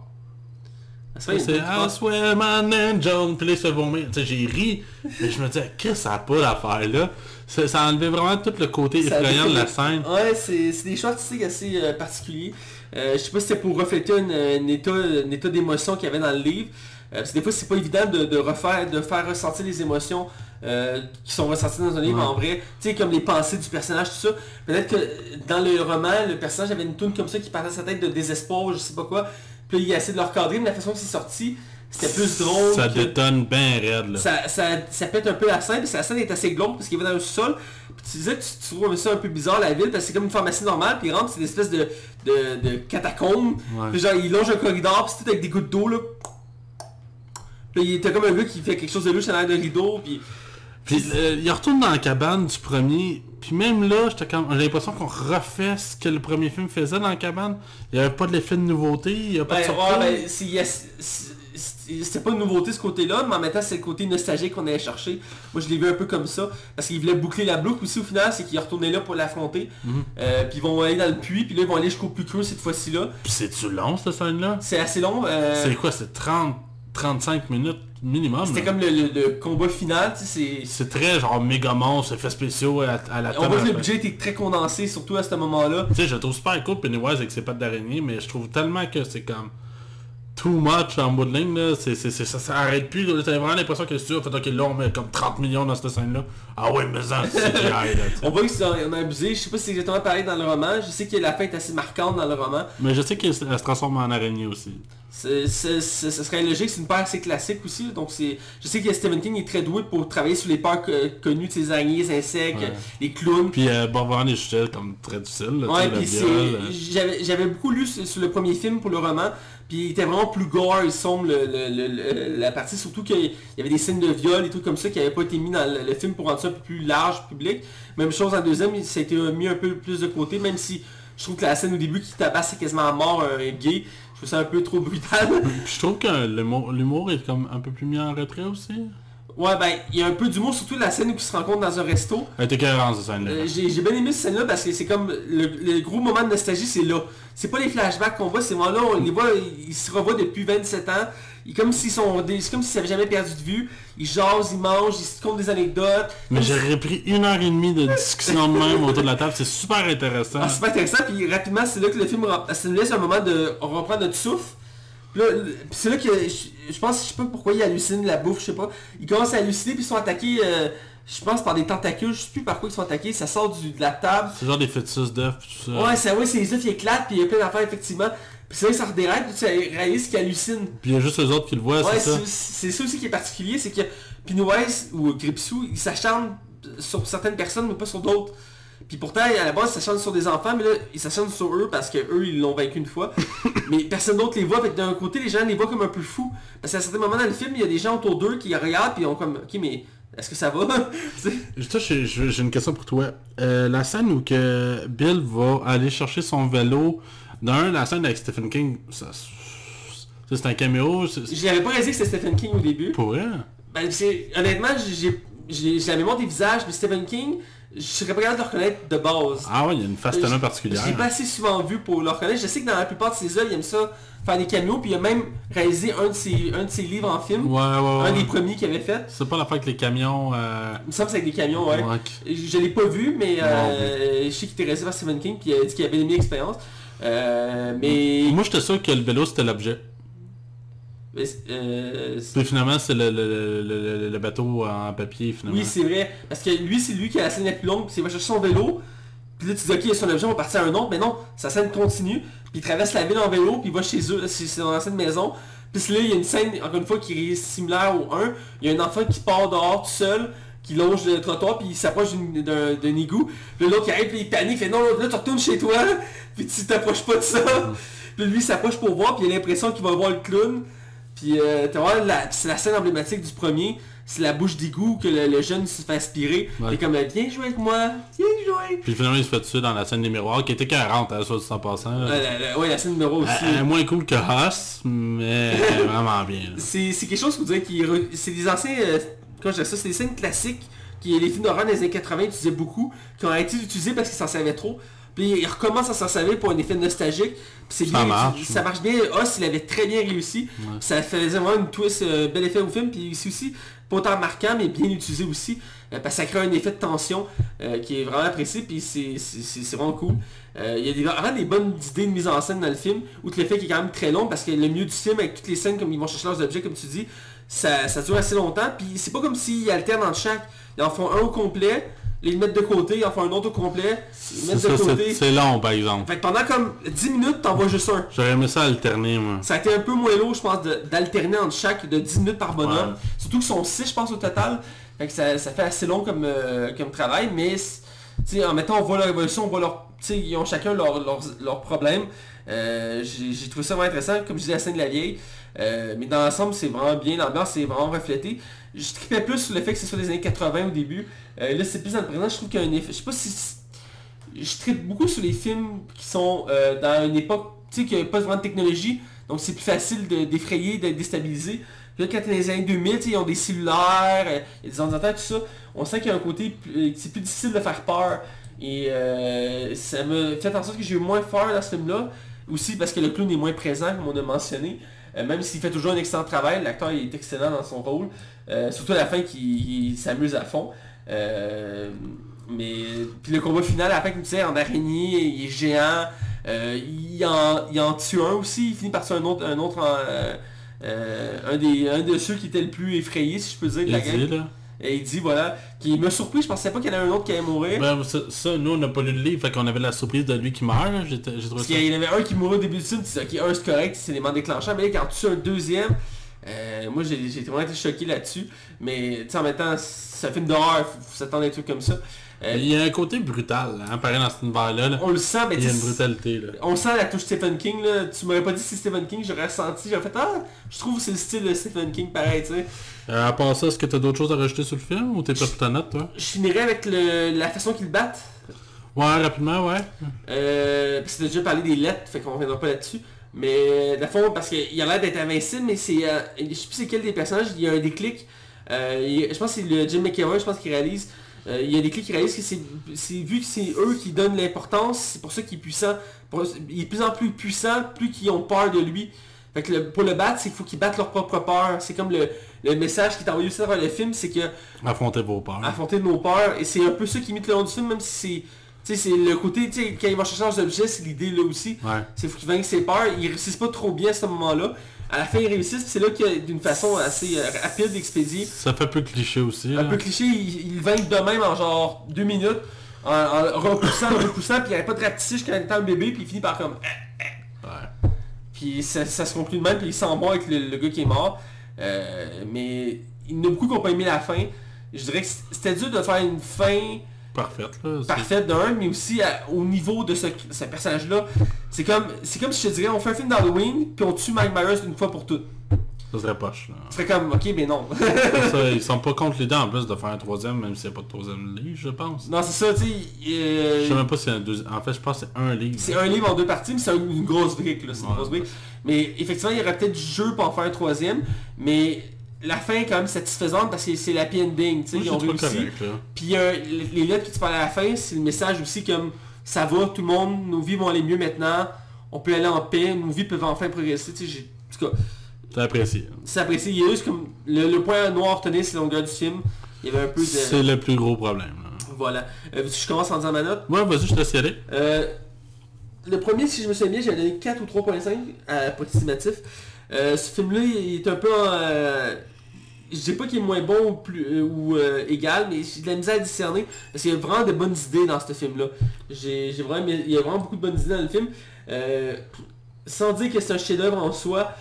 C'est I swear my angel, puis là il se j'ai ri, mais je me disais, qu'est-ce que ça a pas l'affaire là ça, ça a enlevé vraiment tout le côté effrayant de la scène. Ouais, c'est c'est des choix artistiques assez euh, particuliers. Euh, je sais pas si c'était pour refléter un, état, un état d'émotion qu'il y avait dans le livre. Euh, parce que des fois, c'est pas évident de, de refaire, de faire ressentir les émotions euh, qui sont ressenties dans un livre Ouais. en vrai. Tu sais, comme les pensées du personnage, tout ça. Peut-être que dans le roman, le personnage avait une toune comme ça qui parlait de sa tête de désespoir, je sais pas quoi. Puis il a essayé de le recadrer, mais la façon que c'est sorti, c'était plus drôle. Ça que- détonne bien raide là. ça, ça, ça pète un peu la scène, parce que la scène est assez glauque parce qu'il va dans le sol. Tu disais que tu, trouves ça un peu bizarre la ville parce que c'est comme une pharmacie normale, puis il rentre, c'est une espèce de, de, de catacombe. Ouais. Puis genre il longe un corridor, puis c'est tout avec des gouttes d'eau là. Puis il était comme un gars qui fait quelque chose de louche à l'arrière de rideau, puis Puis euh, il retourne dans la cabane du premier. Puis même là. J'ai l'impression qu'on refait ce que le premier film faisait dans la cabane. Il n'y avait pas de l'effet de nouveauté, il n'y a pas ben, de surprise. ouais, ben, yes, c'était pas une nouveauté ce côté-là, mais en même temps c'est le côté nostalgique qu'on allait chercher. Moi je l'ai vu un peu comme ça, parce qu'il voulait boucler la boucle aussi au final, c'est qu'il est retourné là pour l'affronter. Mhm. Euh, puis ils vont aller dans le puits, puis là ils vont aller jusqu'au plus creux cette fois-ci là. Puis c'est-tu long cette scène-là? C'est assez long. euh, C'est quoi C'est 30, 35 minutes minimum. C'était comme le, le- le combat final, tu sais, c'est... C'est très genre méga monstre, effets spéciaux à, à la On voit que le budget était très condensé, surtout à ce moment-là. Tu sais, je trouve super cool Pennywise avec ses pattes d'araignée, mais je trouve tellement que c'est comme too much en bout de ligne, là. C'est, c'est, c'est- ça, ça arrête plus. T'as vraiment l'impression que a fait ok là on met comme 30 millions dans cette scène-là. Ah ouais, mais ça, c'est. On voit qu'ils ont abusé, je sais pas si c'est exactement pareil dans le roman, je sais que la fin est assez marquante dans le roman. Mais je sais qu'elle se transforme en araignée aussi. C'est- c'est- c'est- Ce serait logique, c'est une peur assez classique aussi, donc c'est... Je sais que Stephen King est très doué pour travailler sur les peurs que- connues de ces araignées, les insectes, Ouais. les clowns. Puis euh, des sujets comme très là, tu Ouais, puis c'est... euh. J'avais, j'avais beaucoup lu sur, sur le premier film pour le roman, puis il était vraiment plus gore, il sombre, le, la partie, surtout qu'il y avait des scènes de viol et trucs comme ça qui n'avaient pas été mis dans le, film pour rendre ça un peu plus large, public. Même chose en deuxième, ça a été mis un peu plus de côté, même si je trouve que la scène au début qui tabasse quasiment à mort un gay, je trouve ça un peu trop brutal. Je trouve que l'humour est comme un peu plus mis en retrait aussi. Ouais, ben, il y a un peu d'humour, surtout la scène où ils se rencontrent dans un resto. Cohérente cette scène-là. Euh, J'ai j'ai bien aimé cette scène-là parce que c'est comme le, le gros moment de nostalgie, c'est là. C'est pas les flashbacks qu'on voit, c'est vraiment là, on les voit, ils, se revoient depuis 27 ans. Ils, comme s'ils sont des- comme s'ils avaient jamais perdu de vue. Ils jasent, ils mangent, ils se comptent des anecdotes. Mais j'aurais pris une heure et demie de discussion de même autour de la table, c'est super intéressant. Ah, c'est pas intéressant, puis rapidement, c'est là que le film, ça nous laisse un moment de, on reprend notre souffle. C'est là que je, je pense, je sais pas pourquoi ils hallucinent la bouffe, je sais pas. Ils commencent à halluciner, puis ils sont attaqués, euh, je pense, par des tentacules, je sais plus par quoi ils sont attaqués, ça sort du- de la table. C'est genre des fœtus d'œufs tout ça. Ouais, c'est ouais, c'est les œufs qui éclatent, puis il y a plein d'affaires, effectivement. Puis c'est là que ça redérape, puis tu réalises qu'ils hallucinent. Puis il y a juste les autres qui le voient, Ouais, c'est ça. c'est c'est ça aussi qui est particulier, c'est que Pennywise ou Gripsou, il s'acharne sur certaines personnes, mais pas sur d'autres. Puis pourtant, à la base, il s'acharne sur des enfants, mais là, il s'acharne sur eux parce que eux, ils l'ont vaincu une fois. mais personne d'autre les voit. Fait que d'un côté, les gens les voient comme un peu fous. Parce qu'à certains moments dans le film, il y a des gens autour d'eux qui regardent, puis ils ont comme, ok, mais est-ce que ça va? J'ai une question pour toi. Euh, la scène où que Bill va aller chercher son vélo, d'un, la scène avec Stephen King, ça, ça, c'est un caméo, c'est J'y avais pas réalisé que c'était Stephen King au début. pour vrai? Ben, honnêtement, j'ai la mémoire des visages, mais Stephen King, je serais pas capable de le reconnaître de base. Ah ouais, il y a une face tellement particulière. Je l'ai pas assez souvent vu pour le reconnaître. Je sais que dans la plupart de ses œuvres, il aime ça faire des caméos, puis il a même réalisé un de ses, un de ses livres en film. Ouais, ouais, Un ouais. des premiers qu'il avait fait. C'est pas l'affaire avec les camions. Euh... Il me semble que c'est avec des camions, ouais. Je l'ai pas vu, mais euh, je sais qu'il était réalisé par Stephen King, puis il a dit qu'il avait aimé l'expérience. Euh, mais... Moi, j'étais sûr que le vélo, c'était l'objet. Mais, euh, Puis finalement, c'est le, le, le, le- bateau en papier, finalement. oui, c'est vrai. Parce que lui, c'est lui qui a la scène la plus longue, c'est qu'il va chercher son vélo, puis là tu dis ok, il y a son objet, on va partir à un autre, mais non, sa scène continue, puis il traverse la ville en vélo, puis il va chez eux, c'est dans l'ancienne maison, puis là il y a une scène, encore une fois, qui est similaire au 1, il y a un enfant qui part dehors tout seul, qui longe le trottoir, puis il s'approche d'un égout, puis l'autre qui arrive, puis il panique, il fait non, là tu retournes chez toi, puis tu t'approches pas de ça, puis lui il s'approche pour voir, puis il a l'impression qu'il va voir le clown, puis euh, vraiment la- c'est la scène emblématique du premier, c'est la bouche d'égout que le, le jeune se fait aspirer. Ouais. Et comme, euh, viens jouer avec moi, viens jouer. Puis finalement, il se fait tuer dans la scène des miroirs, qui était 40 à soit dit en passant. là. Ouais, la, la- ouais, la scène numéro aussi. Euh, euh, moins cool que Hoss, mais vraiment bien. C'est quelque chose que vous direz qui... C'est des anciens... euh, comment je dirais ça C'est des scènes classiques qui les films d'horreur des années 80 utilisaient beaucoup, qui ont été utilisés parce qu'ils s'en servaient trop. Puis ils recommencent à s'en servir pour un effet nostalgique. Puis c'est Ça bien, marche. ça marche bien. Os, il avait très bien réussi. Ouais. Ça faisait vraiment une twist, euh, bel effet au film. Puis c'est aussi pas autant marquant, mais bien utilisé aussi. euh, parce que ça crée un effet de tension euh, qui est vraiment apprécié. Puis c'est vraiment cool. Euh, Il y a des, vraiment des bonnes idées de mise en scène dans le film. Outre le fait qu'il est quand même très long, parce que le mieux du film, avec toutes les scènes comme ils vont chercher leurs objets, comme tu dis, ça, ça dure assez longtemps. Puis c'est pas comme s'ils alternent entre chaque. Ils en font un au complet, ils le mettent de côté, en font un autre au complet, C'est mettent de ça, c'est- côté. c'est long par exemple. Fait que pendant comme 10 minutes, t'en vois juste un. J'aurais aimé ça alterner, moi. Ça a été un peu moins lourd, je pense, d'alterner entre chaque de 10 minutes par bonhomme. Ouais. Surtout qu'ils sont 6, je pense, au total. Fait que ça, ça fait assez long comme, euh, comme travail, mais c'est- tu sais, en mettant, on voit leur évolution, on voit leur... tu sais, ils ont chacun leurs leurs- leurs problèmes. Euh, J'ai trouvé ça vraiment intéressant, comme je disais, la scène de la vieille. Euh, mais dans l'ensemble, c'est vraiment bien, l'ambiance est vraiment reflétée. Je tripais plus sur le fait que ce soit les années 80 au début. Euh, là, c'est plus dans le présent, je trouve qu'il y a un effet... Je sais pas si... Je tripe beaucoup sur les films qui sont euh, dans une époque, tu sais, pas vraiment de technologie. Donc c'est plus facile de d'effrayer, de déstabiliser. Puis là, quand dans les années 2000, tu sais, ils ont des cellulaires, euh, il y a des ordinateurs, tout ça. On sent qu'il y a un côté, c'est plus difficile de faire peur. Et ça me fait en sorte que j'ai eu moins peur dans ce film-là. Aussi parce que le clown est moins présent, comme on a mentionné. Euh, même s'il fait toujours un excellent travail, l'acteur est excellent dans son rôle. Euh, surtout à la fin, qu'il il s'amuse à fond. Euh, mais puis le combat final, à la fin, comme tu sais, en araignée, il est géant. Il, en, il en tue un aussi. Il finit par tuer un autre, un autre en, un, des, un de ceux qui était le plus effrayé, si je peux dire, de la là. Et il dit, voilà, qui me surpris, je pensais pas qu'il y en avait un autre qui allait mourir. Ben, ça, ça, nous, on n'a pas lu le livre, fait qu'on avait la surprise de lui qui meurt. J'ai trouvé ça. qu'il y en avait un qui mourait au début du film, tu dis, ok, un c'est correct, c'est l'élément déclenchant, mais là, quand tu tues un deuxième, euh, moi j'ai j'ai vraiment été choqué là-dessus. Mais tu sais, en même temps, c'est un film d'horreur, faut, faut s'attendre à des trucs comme ça. Euh, Il y a un côté brutal, hein, pareil dans cette univers-là. là. on le sent, mais Il y a une brutalité, là. on sent la touche Stephen King, là. Tu m'aurais pas dit si c'est Stephen King, j'aurais ressenti, j'aurais fait, ah, je trouve que c'est le style de Stephen King pareil, tu sais. Euh, à part ça, est-ce que t'as d'autres choses à rajouter sur le film ou t'es pas tout note, toi? Je finirais avec le, la façon qu'ils battent. Ouais, rapidement, ouais. Euh, parce que t'as déjà parlé des lettres, fait qu'on reviendra pas là-dessus. Mais de fond, parce qu'il a l'air d'être invincible, mais c'est. euh, je sais plus c'est quel des personnages, il y a un déclic. Euh, je pense que c'est le Jim McKeown, je pense qu'il réalise. Euh, il y a des déclic qui réalise que c'est vu que c'est eux qui donnent l'importance, c'est pour ça qu'il est puissant. Pour- il est de plus en plus puissant, plus qu'ils ont peur de lui. Fait que le- pour le battre, c'est qu'il faut qu'ils battent leur propre peur. C'est comme le, le message qui est envoyé aussi dans le film, c'est que Affrontez vos peurs. affronter nos peurs. Et c'est un peu ça qui imite le long du film, même si c'est. Tu sais, c'est le côté, tu sais, quand ils vont chercher leurs objets, c'est l'idée là aussi. Ouais. C'est faut qu'ils vaincent ses peurs. Ils réussissent pas trop bien à ce moment-là. À la fin, ils réussissent, c'est là qu'il d'une façon assez euh, rapide d'expédier. Ça fait peu cliché aussi. Un là. peu cliché, ils, ils le vainquent de même en genre deux minutes, en, en repoussant, repoussant, puis il n'y avait pas de rapetisser jusqu'à étant un bébé, puis il finit par comme... Ouais. Puis ça, ça se conclut de même, puis il s'en va avec le, le gars qui est mort. Euh, mais il y en a beaucoup qui n'ont pas aimé la fin. Je dirais que c'était dur de faire une fin Parfaite, là. parfaite d'un, mais aussi à- au niveau de ce, ce personnage-là. C'est comme, c'est comme si je te dirais, on fait un film d'Halloween, puis on tue Mike Myers une fois pour toutes. Ça serait poche, là. Ce serait comme, ok, mais non. ça, ils sont pas contre l'idée en plus de faire un troisième, même s'il n'y a pas de troisième livre, je pense. non, c'est ça, tu sais. euh, Je sais même pas si c'est un deuxième. En fait, je pense que c'est un livre. c'est un livre en deux parties, mais c'est une, grosse brique, là. C'est une grosse brique. Mais effectivement, il y aurait peut-être du jeu pour en faire un troisième, mais la fin est quand même satisfaisante parce que c'est l'happy ending, tu sais, ils ont réussi. Puis euh, les les lettres que tu parles à la fin, c'est le message aussi comme ça va, tout le monde, nos vies vont aller mieux maintenant, on peut aller en paix, nos vies peuvent enfin progresser. Tu sais, j'ai- en tout cas, T'as apprécié. c'est apprécié. Il y a juste comme le, le point noir retenu, c'est longueur du film. Il y avait un peu C'est de. le plus gros problème. là. Voilà. Euh, je commence en disant ma note. Ouais, vas-y, je te aller. Euh, le premier, si je me souviens bien, j'avais donné 4 ou 3.5 à approximatif. Euh, ce film-là, il est un peu euh, Je dis pas qu'il est moins bon ou, plus, euh, ou euh, égal, mais j'ai de la misère à discerner. Parce qu'il y a vraiment de bonnes idées dans ce film-là. J'ai j'ai vraiment, il y a vraiment beaucoup de bonnes idées dans le film. Euh, sans dire que c'est un chef-d'œuvre en soi.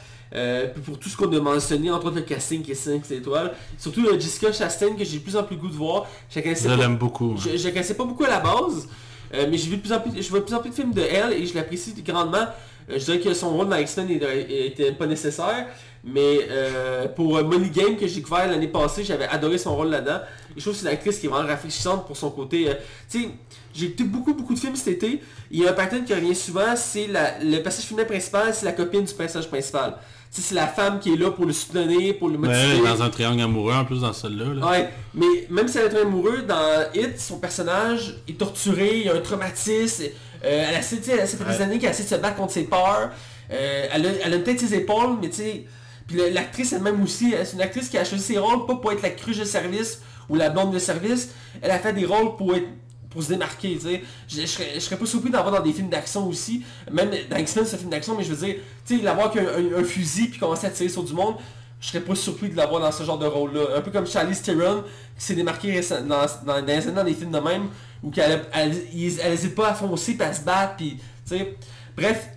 Pour tout ce qu'on a mentionné, entre autres le casting qui est 5 étoiles. Surtout euh, Jessica Chastain que j'ai de plus en plus le goût de voir. Je Je pas- l'aime beaucoup. je, je la connaissais pas beaucoup à la base, mais j'ai vu de plus en plus, je vois de plus en plus de films de elle et je l'apprécie grandement. Euh, je dirais que son rôle dans X-Men était pas nécessaire, mais euh, pour Money Game que j'ai découvert l'année passée, j'avais adoré son rôle là-dedans. Et je trouve que c'est une actrice qui est vraiment rafraîchissante pour son côté. euh, tu sais, j'ai écouté beaucoup beaucoup de films cet été. Il y a un pattern qui revient souvent, c'est le personnage féminin principal, c'est la copine du personnage principal. Tu sais, c'est la femme qui est là pour le soutenir, pour le Ouais, motiver. dans un triangle amoureux en plus dans celle-là. là. Ouais, mais même si elle est très amoureux, dans Hit, son personnage est torturé, il y a un traumatisme. Euh, elle a, essayé, tu sais, ça fait des Ouais. années qu'elle essaie de se battre contre ses peurs. euh, elle, a, elle a peut-être ses épaules, mais tu sais... Puis la- l'actrice elle-même aussi, elle- c'est une actrice qui a choisi ses rôles pas pour être la cruche de service ou la blonde de service. Elle a fait des rôles pour être pour se démarquer, tu sais. Je, je serais, je serais pas surpris d'avoir dans des films d'action aussi. Même dans X-Men, c'est un film d'action, mais je veux dire, tu sais, l'avoir qu'un un, un fusil puis commencer à tirer sur du monde, je serais pas surpris de l'avoir dans ce genre de rôle-là. Un peu comme Charlize Theron, qui s'est démarqué dans, dans, dans dans des films de même, où qu'elle elle, elle, elle hésite pas à foncer puis à se battre, puis, tu sais. Bref,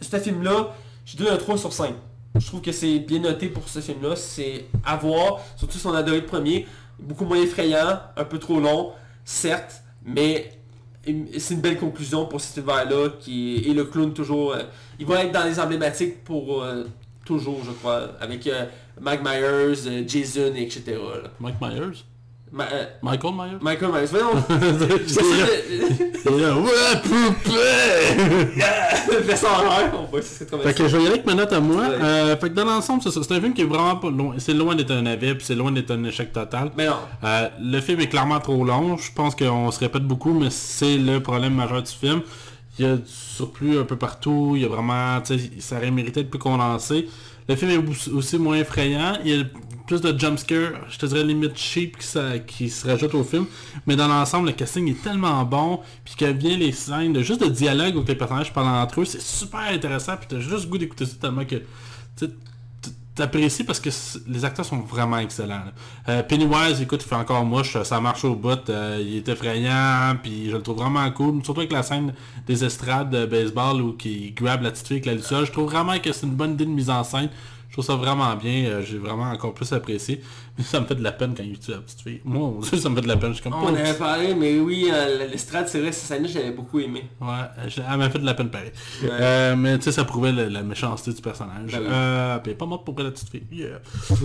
ce film-là, je donne un 3 sur 5. Je trouve que c'est bien noté pour ce film-là. C'est à voir, surtout si on a adoré le premier. Beaucoup moins effrayant, un peu trop long, certes, mais c'est une belle conclusion pour cet univers-là qui et le clown toujours. euh, il va être dans les emblématiques pour euh, toujours, je crois, avec euh, Mike Myers, Jason, et etc. Mike Myers? Ma- euh, Michael Myers? Michael Myers, voyons, là. Ouais, poupée! fais ça en on voit si c'est Fait que je vais y aller avec ma note à moi. Ouais. Euh, fait que dans l'ensemble, c'est ça. C'est un film qui est vraiment pas loin. C'est loin d'être un navet, puis c'est loin d'être un échec total. Mais non, Euh, le film est clairement trop long. Je pense qu'on se répète beaucoup, mais c'est le problème majeur du film. Il y a du surplus un peu partout. Il y a vraiment, tu sais, ça aurait mérité d'être plus condensé. Le film est aussi- moins effrayant. Il y a plus de jumpscares, je te dirais limite cheap qui, qui se rajoute au film. Mais dans l'ensemble, le casting est tellement bon. Puis que vient les scènes de juste de dialogue où les personnages parlent entre eux, c'est super intéressant. Puis t'as juste le goût d'écouter ça tellement que t'apprécies parce que les acteurs sont vraiment excellents. Euh, Pennywise, écoute, il fait encore mouche, ça marche au bout, euh, il est effrayant, puis je le trouve vraiment cool, surtout avec la scène des estrades de baseball où il grab la petite fille avec la luciole, je trouve vraiment que c'est une bonne idée de mise en scène. Je trouve ça vraiment bien, euh, j'ai vraiment encore plus apprécié. Mais ça me fait de la peine quand il tue la petite fille. Moi ça me fait de la peine. Je suis comme on avait parlé, mais oui, euh, l'estrade, c'est vrai, cette j'avais beaucoup aimé. Ouais, je- elle m'a fait de la peine pareil. Ouais. Euh, mais tu sais, ça prouvait la, la méchanceté du personnage. Ben oui. euh, puis elle est pas morte pour la petite fille. Yeah.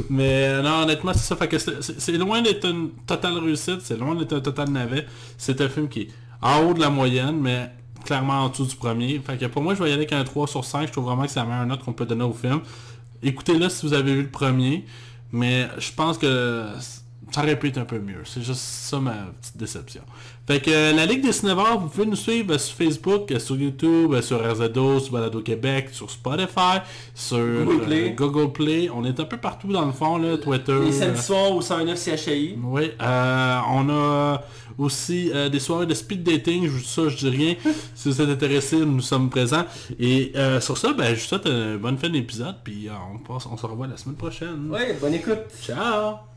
mais non, honnêtement, c'est ça. Fait que c'est loin d'être une totale réussite, c'est loin d'être un total navet. C'est un film qui est en haut de la moyenne, mais clairement en dessous du premier. Fait que pour moi, je vais y aller avec un 3 sur 5. Je trouve vraiment que c'est la meilleure note qu'on peut donner au film. Écoutez-le si vous avez vu le premier, mais je pense que ça aurait pu être un peu mieux. C'est juste ça ma petite déception. Fait que euh, la Ligue des Cinévores, vous pouvez nous suivre euh, sur Facebook, euh, sur YouTube, sur RZO, sur Balado Québec, sur Spotify, sur Google Play. Google Play. On est un peu partout dans le fond, là, Twitter. Les samedis soirs au 109 CHI. oui, on a aussi euh, des soirées de speed dating, je vous dis ça, je dis rien. si vous êtes intéressés, nous sommes présents. Et euh, sur ça, ben, je vous souhaite une bonne fin d'épisode, puis euh, on, passe, on se revoit la semaine prochaine. Ouais, bonne écoute. Ciao